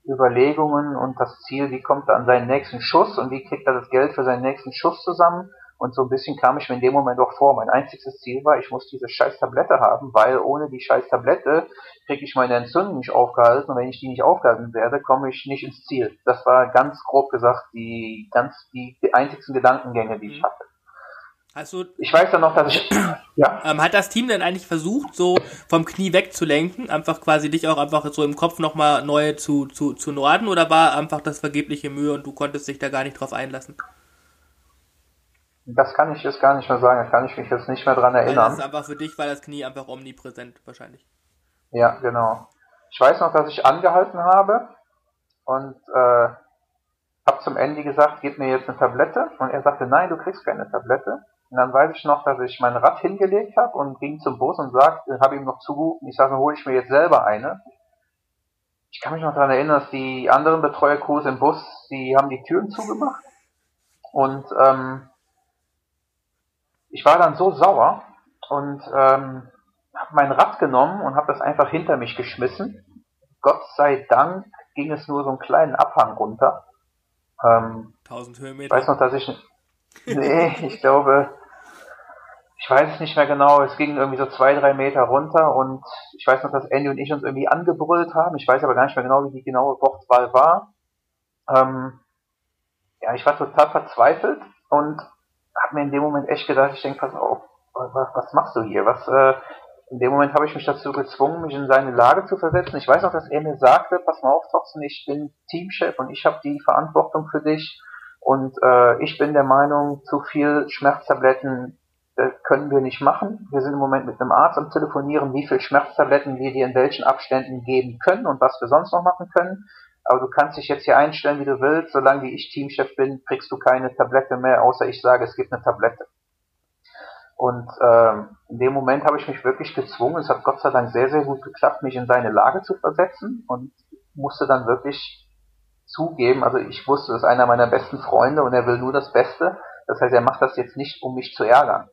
Überlegungen und das Ziel, wie kommt er an seinen nächsten Schuss und wie kriegt er das Geld für seinen nächsten Schuss zusammen und so ein bisschen kam ich mir in dem Moment auch vor. Mein einziges Ziel war, ich muss diese scheiß Tablette haben, weil ohne die scheiß Tablette kriege ich meine Entzündung nicht aufgehalten. Und wenn ich die nicht aufgehalten werde, komme ich nicht ins Ziel. Das war ganz grob gesagt die ganz die, die einzigsten Gedankengänge, die ich mhm. hatte. Also, ich weiß ja noch, dass ich. Ja. Ähm, hat das Team denn eigentlich versucht, so vom Knie wegzulenken? Einfach quasi dich auch einfach so im Kopf nochmal neu zu, zu, zu norden? Oder war einfach das vergebliche Mühe und du konntest dich da gar nicht drauf einlassen? Das kann ich jetzt gar nicht mehr sagen, da kann ich mich jetzt nicht mehr dran erinnern. Weil das ist einfach für dich war das Knie einfach omnipräsent wahrscheinlich. Ja, genau. Ich weiß noch, dass ich angehalten habe und äh, habe zum Ende gesagt, gib mir jetzt eine Tablette. Und er sagte, nein, du kriegst keine Tablette. Und dann weiß ich noch, dass ich mein Rad hingelegt habe und ging zum Bus und sagte, habe ihm noch zugerufen, ich sage, hole ich mir jetzt selber eine. Ich kann mich noch daran erinnern, dass die anderen Betreuerkurse im Bus, die haben die Türen zugemacht. Und ähm, ich war dann so sauer und ähm, habe mein Rad genommen und habe das einfach hinter mich geschmissen. Gott sei Dank ging es nur so einen kleinen Abhang runter. Ähm, 1000 Höhenmeter. Ich weiß noch, dass ich. Nee, ich glaube. Ich weiß es nicht mehr genau. Es ging irgendwie so zwei, drei Meter runter und ich weiß noch, dass Andy und ich uns irgendwie angebrüllt haben. Ich weiß aber gar nicht mehr genau, wie die genaue Wortwahl war. Ähm, ja, ich war total verzweifelt und habe mir in dem Moment echt gedacht, ich denke, pass auf, was, was machst du hier? Was, äh, in dem Moment habe ich mich dazu gezwungen, mich in seine Lage zu versetzen. Ich weiß auch, dass er mir sagte, pass mal auf, Thorsten, ich bin Teamchef und ich habe die Verantwortung für dich. Und äh, ich bin der Meinung, zu viel Schmerztabletten äh, können wir nicht machen. Wir sind im Moment mit einem Arzt am Telefonieren, wie viel Schmerztabletten wir dir in welchen Abständen geben können und was wir sonst noch machen können aber du kannst dich jetzt hier einstellen, wie du willst. Solange ich Teamchef bin, kriegst du keine Tablette mehr, außer ich sage, es gibt eine Tablette. Und ähm, in dem Moment habe ich mich wirklich gezwungen, es hat Gott sei Dank sehr, sehr gut geklappt, mich in seine Lage zu versetzen und musste dann wirklich zugeben, also ich wusste, das ist einer meiner besten Freunde und er will nur das Beste. Das heißt, er macht das jetzt nicht, um mich zu ärgern.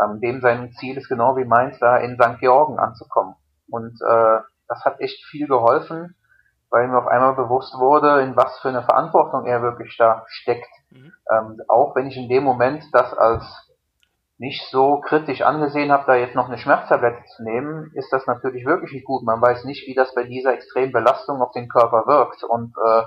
Ähm, dem sein Ziel ist genau wie meins, da in St. Georgen anzukommen. Und äh, das hat echt viel geholfen, weil mir auf einmal bewusst wurde, in was für eine Verantwortung er wirklich da steckt. Mhm. Ähm, auch wenn ich in dem Moment das als nicht so kritisch angesehen habe, da jetzt noch eine Schmerztablette zu nehmen, ist das natürlich wirklich nicht gut. Man weiß nicht, wie das bei dieser extremen Belastung auf den Körper wirkt. Und äh,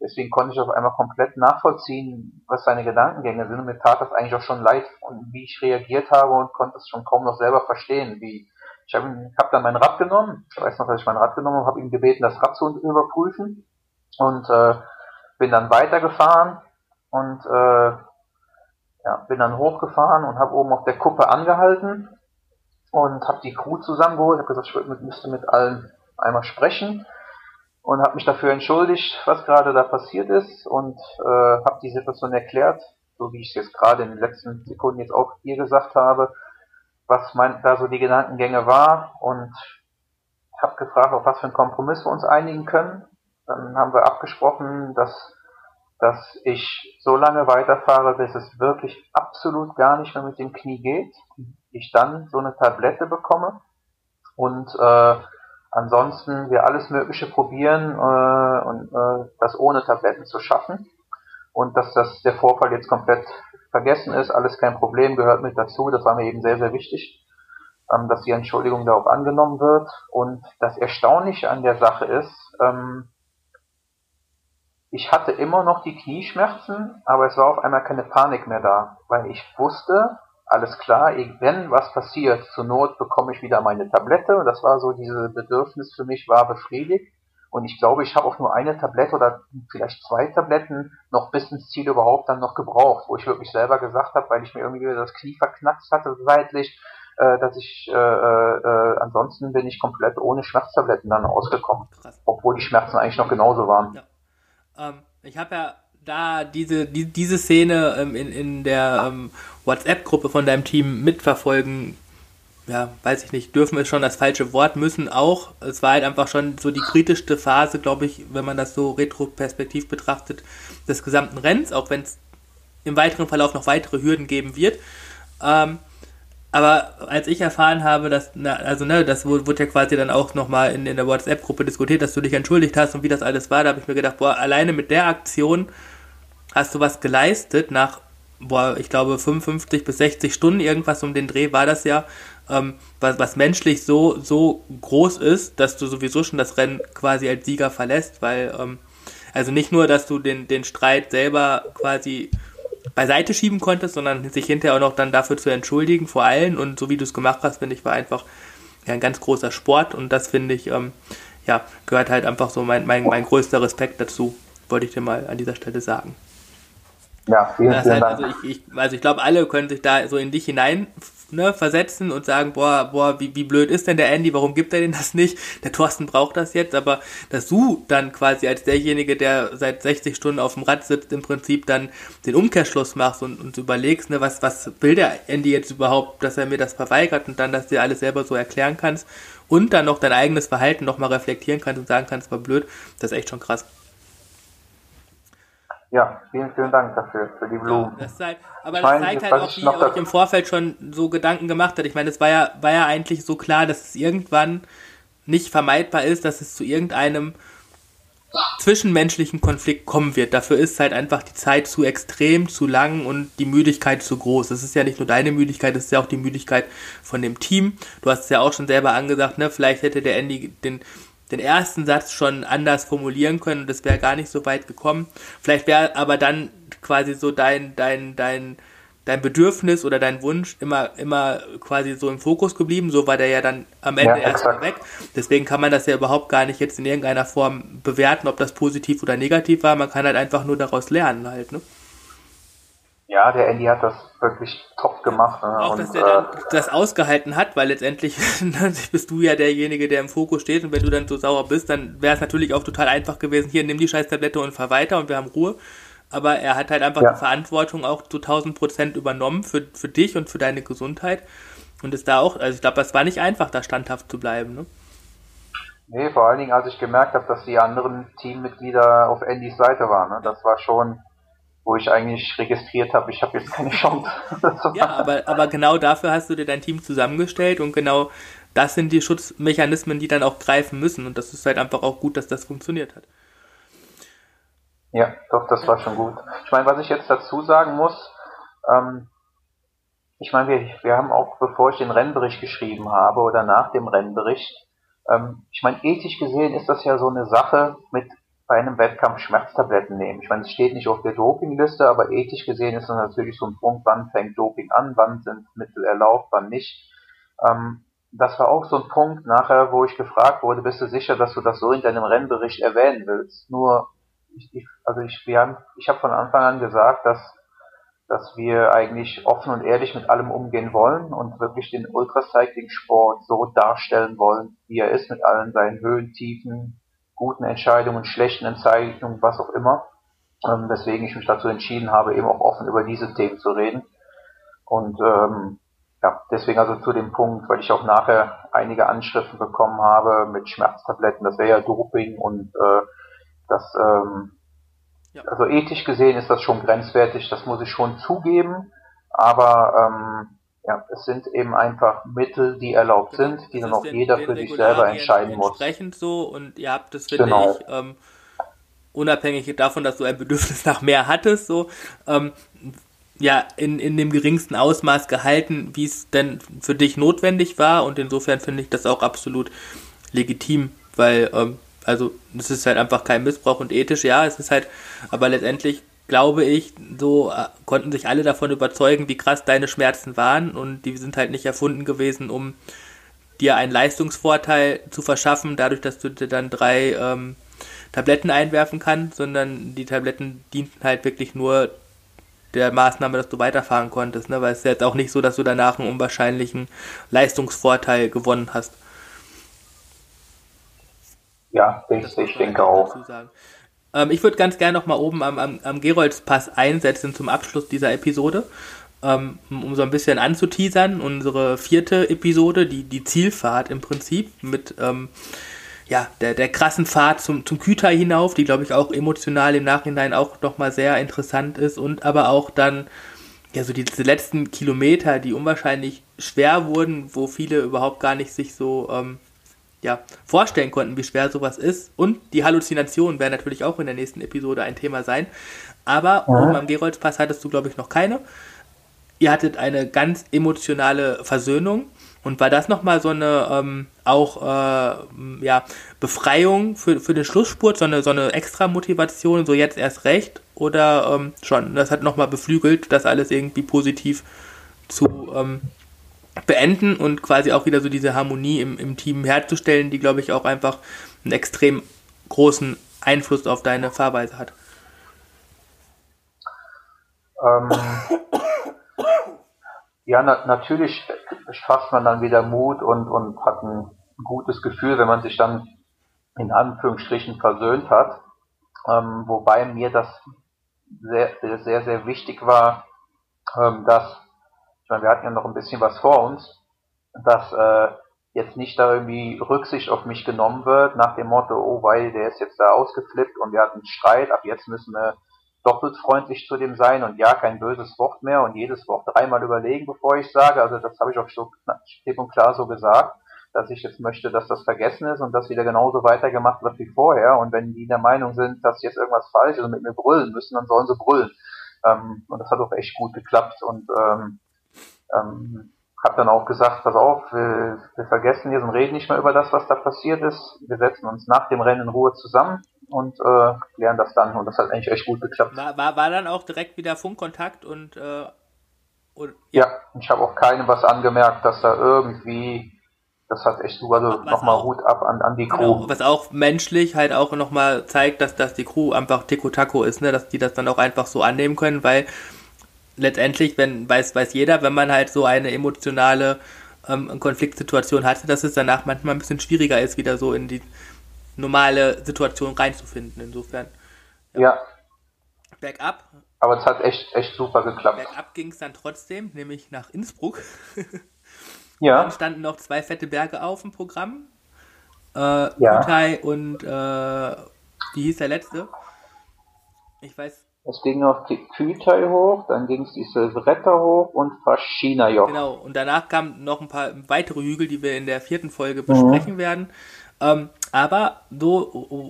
deswegen konnte ich auf einmal komplett nachvollziehen, was seine Gedankengänge sind. Und mir tat das eigentlich auch schon leid, und wie ich reagiert habe und konnte es schon kaum noch selber verstehen, wie ich habe hab dann mein Rad genommen, ich weiß noch, dass ich mein Rad genommen habe, habe ihn gebeten, das Rad zu überprüfen. Und äh, bin dann weitergefahren und äh, ja, bin dann hochgefahren und habe oben auf der Kuppe angehalten und habe die Crew zusammengeholt, habe gesagt, ich müsste mit allen einmal sprechen und habe mich dafür entschuldigt, was gerade da passiert ist und äh, habe die Situation erklärt, so wie ich es jetzt gerade in den letzten Sekunden jetzt auch hier gesagt habe was mein, da so die Gedankengänge war und habe gefragt, auf was für einen Kompromiss wir uns einigen können. Dann haben wir abgesprochen, dass, dass ich so lange weiterfahre, bis es wirklich absolut gar nicht mehr mit dem Knie geht. Ich dann so eine Tablette bekomme und äh, ansonsten wir alles Mögliche probieren äh, und äh, das ohne Tabletten zu schaffen und dass das der Vorfall jetzt komplett vergessen ist, alles kein Problem, gehört mit dazu. Das war mir eben sehr, sehr wichtig, ähm, dass die Entschuldigung da auch angenommen wird. Und das Erstaunliche an der Sache ist, ähm, ich hatte immer noch die Knieschmerzen, aber es war auf einmal keine Panik mehr da, weil ich wusste, alles klar, wenn was passiert, zur Not bekomme ich wieder meine Tablette. Und das war so, diese Bedürfnis für mich war befriedigt. Und ich glaube, ich habe auch nur eine Tablette oder vielleicht zwei Tabletten noch bis ins Ziel überhaupt dann noch gebraucht, wo ich wirklich selber gesagt habe, weil ich mir irgendwie das Knie verknackst hatte seitlich, äh, dass ich äh, äh, ansonsten bin ich komplett ohne Schmerztabletten dann ausgekommen. Krass. Obwohl die Schmerzen eigentlich noch genauso waren. Ja. Ähm, ich habe ja da diese, die, diese Szene ähm, in, in der ähm, WhatsApp-Gruppe von deinem Team mitverfolgen ja, weiß ich nicht, dürfen ist schon das falsche Wort, müssen auch. Es war halt einfach schon so die kritischste Phase, glaube ich, wenn man das so retroperspektiv betrachtet, des gesamten Rennens, auch wenn es im weiteren Verlauf noch weitere Hürden geben wird. Ähm, aber als ich erfahren habe, dass, na, also ne, das wurde ja quasi dann auch nochmal in, in der WhatsApp-Gruppe diskutiert, dass du dich entschuldigt hast und wie das alles war, da habe ich mir gedacht, boah, alleine mit der Aktion hast du was geleistet nach, boah, ich glaube 55 bis 60 Stunden irgendwas um den Dreh war das ja ähm, was, was menschlich so, so groß ist, dass du sowieso schon das Rennen quasi als Sieger verlässt, weil, ähm, also nicht nur, dass du den, den Streit selber quasi beiseite schieben konntest, sondern sich hinterher auch noch dann dafür zu entschuldigen vor allen und so wie du es gemacht hast, finde ich, war einfach ja, ein ganz großer Sport und das finde ich, ähm, ja, gehört halt einfach so mein, mein, mein größter Respekt dazu, wollte ich dir mal an dieser Stelle sagen. Ja, vielen, vielen halt, Dank. Also ich, ich, also ich glaube, alle können sich da so in dich hinein ne, versetzen und sagen, boah, boah, wie, wie blöd ist denn der Andy, warum gibt er denn das nicht? Der Thorsten braucht das jetzt, aber dass du dann quasi als derjenige, der seit 60 Stunden auf dem Rad sitzt, im Prinzip dann den Umkehrschluss machst und, und überlegst, ne, was, was will der Andy jetzt überhaupt, dass er mir das verweigert und dann, dass du dir alles selber so erklären kannst und dann noch dein eigenes Verhalten nochmal reflektieren kannst und sagen kannst, war blöd, das ist echt schon krass. Ja, vielen, vielen Dank dafür, für die Blumen. Ja, das halt, aber das zeigt halt auch, wie ihr euch im Vorfeld schon so Gedanken gemacht hat. Ich meine, es war ja, war ja eigentlich so klar, dass es irgendwann nicht vermeidbar ist, dass es zu irgendeinem zwischenmenschlichen Konflikt kommen wird. Dafür ist halt einfach die Zeit zu extrem, zu lang und die Müdigkeit zu groß. Das ist ja nicht nur deine Müdigkeit, das ist ja auch die Müdigkeit von dem Team. Du hast es ja auch schon selber angesagt, ne? Vielleicht hätte der Andy den den ersten Satz schon anders formulieren können und das wäre gar nicht so weit gekommen. Vielleicht wäre aber dann quasi so dein, dein, dein, dein Bedürfnis oder dein Wunsch immer, immer quasi so im Fokus geblieben. So war der ja dann am Ende ja, erstmal weg. Deswegen kann man das ja überhaupt gar nicht jetzt in irgendeiner Form bewerten, ob das positiv oder negativ war. Man kann halt einfach nur daraus lernen halt, ne? Ja, der Andy hat das wirklich top gemacht. Ne? Auch, dass und, der dann äh, das ausgehalten hat, weil letztendlich bist du ja derjenige, der im Fokus steht und wenn du dann so sauer bist, dann wäre es natürlich auch total einfach gewesen, hier, nimm die scheiß Tablette und fahr weiter und wir haben Ruhe. aber er hat halt einfach ja. die Verantwortung auch zu 1000 Prozent übernommen für, für dich und für deine Gesundheit und ist da auch, also ich glaube, es war nicht einfach, da standhaft zu bleiben, ne? Nee, vor allen Dingen, als ich gemerkt habe, dass die anderen Teammitglieder auf Andys Seite waren. Ne? Das war schon, wo ich eigentlich registriert habe, ich habe jetzt keine Chance. ja, aber, aber genau dafür hast du dir dein Team zusammengestellt und genau das sind die Schutzmechanismen, die dann auch greifen müssen. Und das ist halt einfach auch gut, dass das funktioniert hat. Ja, doch, das war schon gut. Ich meine, was ich jetzt dazu sagen muss, ähm, ich meine, wir, wir haben auch, bevor ich den Rennbericht geschrieben habe oder nach dem Rennbericht, ähm, ich meine, ethisch gesehen ist das ja so eine Sache mit bei einem Wettkampf Schmerztabletten nehmen. Ich meine, es steht nicht auf der Dopingliste, aber ethisch gesehen ist das natürlich so ein Punkt, wann fängt Doping an, wann sind Mittel erlaubt, wann nicht. Ähm, das war auch so ein Punkt nachher, wo ich gefragt wurde, bist du sicher, dass du das so in deinem Rennbericht erwähnen willst? Nur, ich, ich, also ich, wir haben, ich habe von Anfang an gesagt, dass dass wir eigentlich offen und ehrlich mit allem umgehen wollen und wirklich den Ultracycling-Sport so darstellen wollen, wie er ist, mit allen seinen Höhen, Tiefen, guten Entscheidungen, schlechten Entscheidungen, was auch immer. Ähm, weswegen ich mich dazu entschieden habe, eben auch offen über diese Themen zu reden. Und ähm, ja, deswegen also zu dem Punkt, weil ich auch nachher einige Anschriften bekommen habe mit Schmerztabletten, das wäre ja Doping und äh, das ähm, ja. Also ethisch gesehen ist das schon grenzwertig, das muss ich schon zugeben, aber ähm, ja, es sind eben einfach Mittel, die erlaubt sind, die dann auch jeder für sich selber entscheiden muss. Entsprechend so und ihr habt das, finde genau. ich, ähm, unabhängig davon, dass du ein Bedürfnis nach mehr hattest, so, ähm, ja, in, in dem geringsten Ausmaß gehalten, wie es denn für dich notwendig war und insofern finde ich das auch absolut legitim, weil ähm, also es ist halt einfach kein Missbrauch und ethisch, ja, es ist halt, aber letztendlich glaube ich, so äh, konnten sich alle davon überzeugen, wie krass deine Schmerzen waren und die sind halt nicht erfunden gewesen, um dir einen Leistungsvorteil zu verschaffen, dadurch, dass du dir dann drei ähm, Tabletten einwerfen kannst, sondern die Tabletten dienten halt wirklich nur der Maßnahme, dass du weiterfahren konntest, ne? weil es ist jetzt auch nicht so, dass du danach einen unwahrscheinlichen Leistungsvorteil gewonnen hast. Ja, ich, ich denke auch. Ähm, ich würde ganz gerne noch mal oben am, am, am Geroldspass einsetzen zum Abschluss dieser Episode, ähm, um so ein bisschen anzuteasern. Unsere vierte Episode, die, die Zielfahrt im Prinzip mit ähm, ja, der, der krassen Fahrt zum, zum Küter hinauf, die glaube ich auch emotional im Nachhinein auch noch mal sehr interessant ist und aber auch dann ja so diese letzten Kilometer, die unwahrscheinlich schwer wurden, wo viele überhaupt gar nicht sich so ähm, ja, vorstellen konnten, wie schwer sowas ist. Und die Halluzinationen werden natürlich auch in der nächsten Episode ein Thema sein. Aber ja. oben am Geroldspass hattest du, glaube ich, noch keine. Ihr hattet eine ganz emotionale Versöhnung. Und war das nochmal so eine ähm, auch äh, ja, Befreiung für, für den Schlussspurt, so eine, so eine extra Motivation, so jetzt erst recht? Oder ähm, schon, das hat nochmal beflügelt, das alles irgendwie positiv zu ähm, beenden und quasi auch wieder so diese Harmonie im, im Team herzustellen, die, glaube ich, auch einfach einen extrem großen Einfluss auf deine Fahrweise hat. Ähm, ja, na, natürlich fasst man dann wieder Mut und, und hat ein gutes Gefühl, wenn man sich dann in Anführungsstrichen versöhnt hat. Ähm, wobei mir das sehr, sehr, sehr wichtig war, ähm, dass ich meine, wir hatten ja noch ein bisschen was vor uns, dass äh, jetzt nicht da irgendwie Rücksicht auf mich genommen wird, nach dem Motto, oh, weil der ist jetzt da ausgeflippt und wir hatten einen Streit, ab jetzt müssen wir doppelt freundlich zu dem sein und ja, kein böses Wort mehr und jedes Wort dreimal überlegen, bevor ich sage. Also das habe ich auch so klipp und klar so gesagt, dass ich jetzt möchte, dass das vergessen ist und dass wieder genauso weitergemacht wird wie vorher. Und wenn die der Meinung sind, dass jetzt irgendwas falsch ist und mit mir brüllen müssen, dann sollen sie brüllen. Ähm, und das hat auch echt gut geklappt und ähm, ähm, habe dann auch gesagt, pass auf, wir, wir vergessen jetzt und reden nicht mehr über das, was da passiert ist. Wir setzen uns nach dem Rennen in Ruhe zusammen und äh, klären das dann. Und das hat eigentlich echt gut geklappt. War, war, war dann auch direkt wieder Funkkontakt und äh, und, ja. ich habe auch keinem was angemerkt, dass da irgendwie das hat echt super, also nochmal Hut ab an, an die Crew. Genau, was auch menschlich halt auch nochmal zeigt, dass, dass die Crew einfach Tico-Taco ist, ne, dass die das dann auch einfach so annehmen können, weil letztendlich, wenn weiß, weiß jeder, wenn man halt so eine emotionale ähm, Konfliktsituation hatte, dass es danach manchmal ein bisschen schwieriger ist, wieder so in die normale Situation reinzufinden. Insofern. Ja. ja. bergab. Aber es hat echt, echt super geklappt. Bergab ging es dann trotzdem, nämlich nach Innsbruck. ja. Dann standen noch zwei fette Berge auf dem Programm. Äh, ja. Kutai und äh, wie hieß der letzte? Ich weiß. Es ging noch Kütai hoch, dann ging es die Silvretta hoch und Faschina Joch. Genau, und danach kamen noch ein paar weitere Hügel, die wir in der vierten Folge besprechen mhm. werden. Ähm, aber so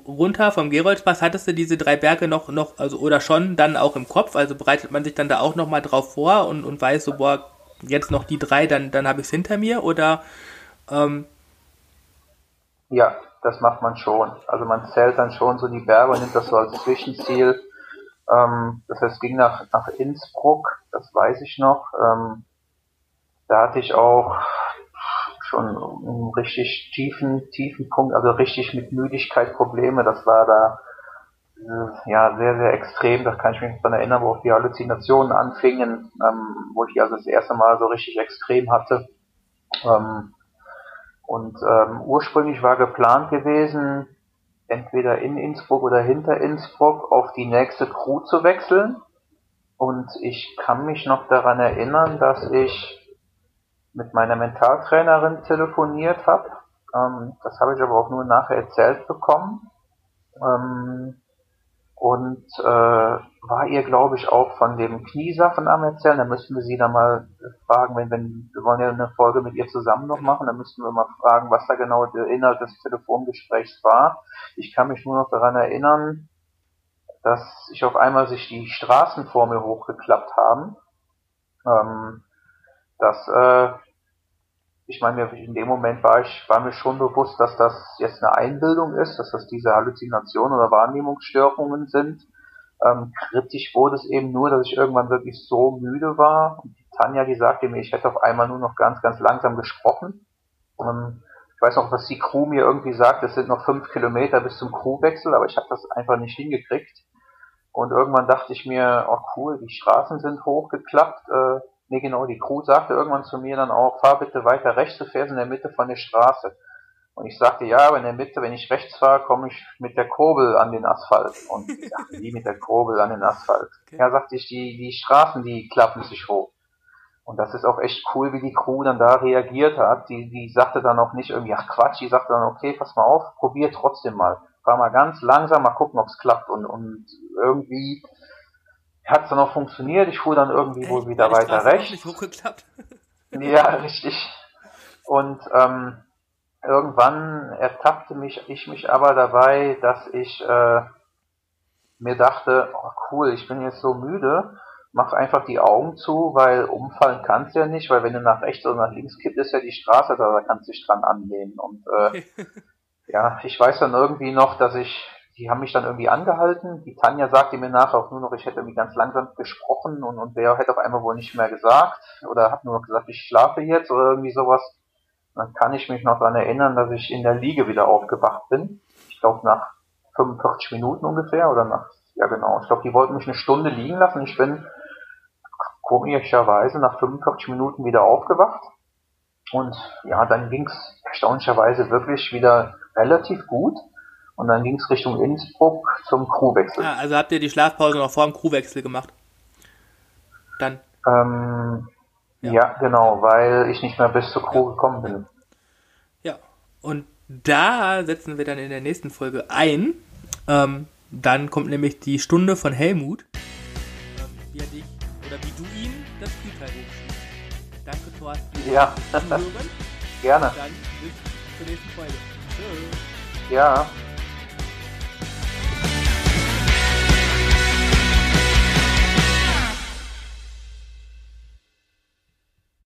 runter vom Geroldspass hattest du diese drei Berge noch, noch, also oder schon dann auch im Kopf, also bereitet man sich dann da auch nochmal drauf vor und, und weiß so, boah, jetzt noch die drei, dann, dann habe ich es hinter mir oder ähm, ja, das macht man schon. Also man zählt dann schon so die Berge und nimmt das so als Zwischenziel. Ähm, das heißt, ging nach, nach Innsbruck, das weiß ich noch. Ähm, da hatte ich auch schon einen richtig tiefen, tiefen Punkt, also richtig mit Müdigkeit Probleme. Das war da äh, ja sehr, sehr extrem. Da kann ich mich daran erinnern, wo auch die Halluzinationen anfingen, ähm, wo ich also das erste Mal so richtig extrem hatte. Ähm, und ähm, ursprünglich war geplant gewesen, entweder in Innsbruck oder hinter Innsbruck auf die nächste Crew zu wechseln. Und ich kann mich noch daran erinnern, dass ich mit meiner Mentaltrainerin telefoniert habe. Ähm, das habe ich aber auch nur nachher erzählt bekommen. Ähm, und äh, war ihr, glaube ich, auch von dem Kniesachen am Erzählen. Da müssten wir sie dann mal fragen, wenn, wenn wir wollen ja eine Folge mit ihr zusammen noch machen, dann müssten wir mal fragen, was da genau der Inhalt des Telefongesprächs war. Ich kann mich nur noch daran erinnern, dass sich auf einmal sich die Straßen vor mir hochgeklappt haben. Ähm, dass äh, ich meine, in dem Moment war ich, war mir schon bewusst, dass das jetzt eine Einbildung ist, dass das diese Halluzinationen oder Wahrnehmungsstörungen sind. Ähm, kritisch wurde es eben nur, dass ich irgendwann wirklich so müde war. Und Tanja, die sagte mir, ich hätte auf einmal nur noch ganz, ganz langsam gesprochen. Und ich weiß noch, was die Crew mir irgendwie sagt, es sind noch fünf Kilometer bis zum Crewwechsel, aber ich habe das einfach nicht hingekriegt. Und irgendwann dachte ich mir, oh cool, die Straßen sind hochgeklappt. Äh, Nee, genau, die Crew sagte irgendwann zu mir dann auch, fahr bitte weiter rechts, du fährst in der Mitte von der Straße. Und ich sagte, ja, aber in der Mitte, wenn ich rechts fahre, komme ich mit der Kurbel an den Asphalt. Und ich dachte, wie mit der Kurbel an den Asphalt? Okay. Ja, sagte ich, die, die Straßen, die klappen sich hoch. Und das ist auch echt cool, wie die Crew dann da reagiert hat. Die, die sagte dann auch nicht irgendwie, ach Quatsch, die sagte dann, okay, pass mal auf, probier trotzdem mal. Fahr mal ganz langsam, mal gucken, ob es klappt. Und, und irgendwie hat es dann auch funktioniert. Ich fuhr dann irgendwie Echt? wohl wieder weiter rechts. Ja, richtig. Und ähm, irgendwann ertappte mich ich mich aber dabei, dass ich äh, mir dachte, oh cool, ich bin jetzt so müde, mach einfach die Augen zu, weil umfallen kannst ja nicht, weil wenn du nach rechts oder nach links kippt, ist ja die Straße da, da kannst du dich dran anlehnen. Und äh, ja, ich weiß dann irgendwie noch, dass ich die haben mich dann irgendwie angehalten. Die Tanja sagte mir nachher auch nur noch, ich hätte irgendwie ganz langsam gesprochen und, und der hätte auf einmal wohl nicht mehr gesagt oder hat nur noch gesagt, ich schlafe jetzt oder irgendwie sowas. dann kann ich mich noch daran erinnern, dass ich in der Liege wieder aufgewacht bin. Ich glaube nach 45 Minuten ungefähr oder nach, ja genau, ich glaube, die wollten mich eine Stunde liegen lassen. Ich bin komischerweise nach 45 Minuten wieder aufgewacht. Und ja, dann ging es erstaunlicherweise wirklich wieder relativ gut. Und dann ging es Richtung Innsbruck zum Crewwechsel. Ah, also habt ihr die Schlafpause noch vor dem Crewwechsel gemacht? Dann? Ähm, ja. ja. genau, weil ich nicht mehr bis zur Crew ja. gekommen bin. Ja, und da setzen wir dann in der nächsten Folge ein. Ähm, dann kommt nämlich die Stunde von Helmut, ähm, wie er dich oder wie du ihm das Spielteil hochschiebst. Danke, Thorsten. Ja, gerne. Dann bis zur nächsten Folge. Tschüss. Ja.